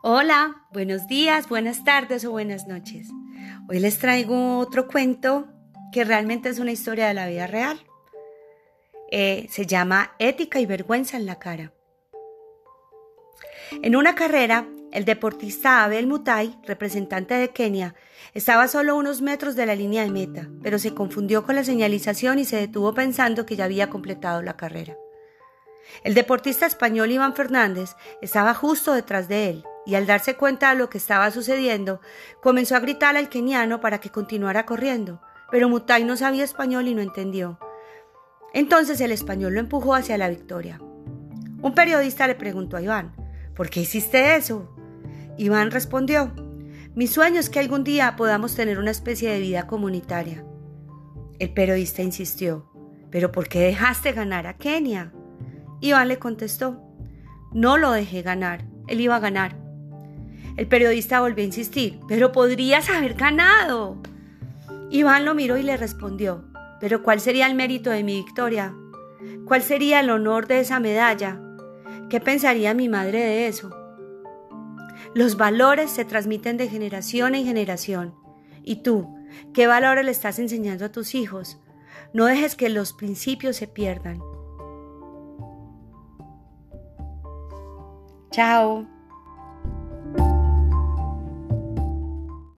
Hola, buenos días, buenas tardes o buenas noches. Hoy les traigo otro cuento que realmente es una historia de la vida real. Eh, se llama Ética y Vergüenza en la cara. En una carrera, el deportista Abel Mutai, representante de Kenia, estaba solo unos metros de la línea de meta, pero se confundió con la señalización y se detuvo pensando que ya había completado la carrera. El deportista español Iván Fernández estaba justo detrás de él y al darse cuenta de lo que estaba sucediendo, comenzó a gritar al keniano para que continuara corriendo, pero Mutai no sabía español y no entendió. Entonces el español lo empujó hacia la victoria. Un periodista le preguntó a Iván, ¿por qué hiciste eso? Iván respondió, mi sueño es que algún día podamos tener una especie de vida comunitaria. El periodista insistió, ¿pero por qué dejaste ganar a Kenia? Iván le contestó, no lo dejé ganar, él iba a ganar. El periodista volvió a insistir, pero podrías haber ganado. Iván lo miró y le respondió, pero ¿cuál sería el mérito de mi victoria? ¿Cuál sería el honor de esa medalla? ¿Qué pensaría mi madre de eso? Los valores se transmiten de generación en generación. ¿Y tú, qué valores le estás enseñando a tus hijos? No dejes que los principios se pierdan. Chao.